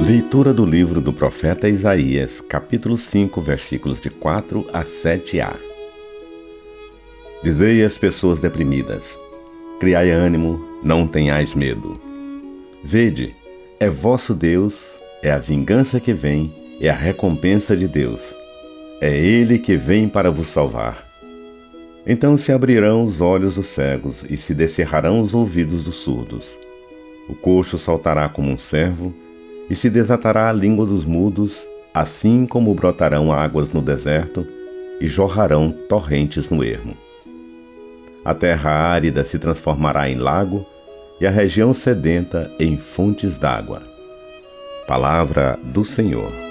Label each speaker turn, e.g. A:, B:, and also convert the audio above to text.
A: Leitura do livro do profeta Isaías, capítulo 5, versículos de 4 a 7a. Dizei às pessoas deprimidas: Criai ânimo, não tenhais medo. Vede, é vosso Deus, é a vingança que vem, é a recompensa de Deus. É Ele que vem para vos salvar. Então se abrirão os olhos dos cegos e se descerrarão os ouvidos dos surdos. O coxo saltará como um servo e se desatará a língua dos mudos, assim como brotarão águas no deserto e jorrarão torrentes no ermo. A terra árida se transformará em lago e a região sedenta em fontes d'água. Palavra do Senhor.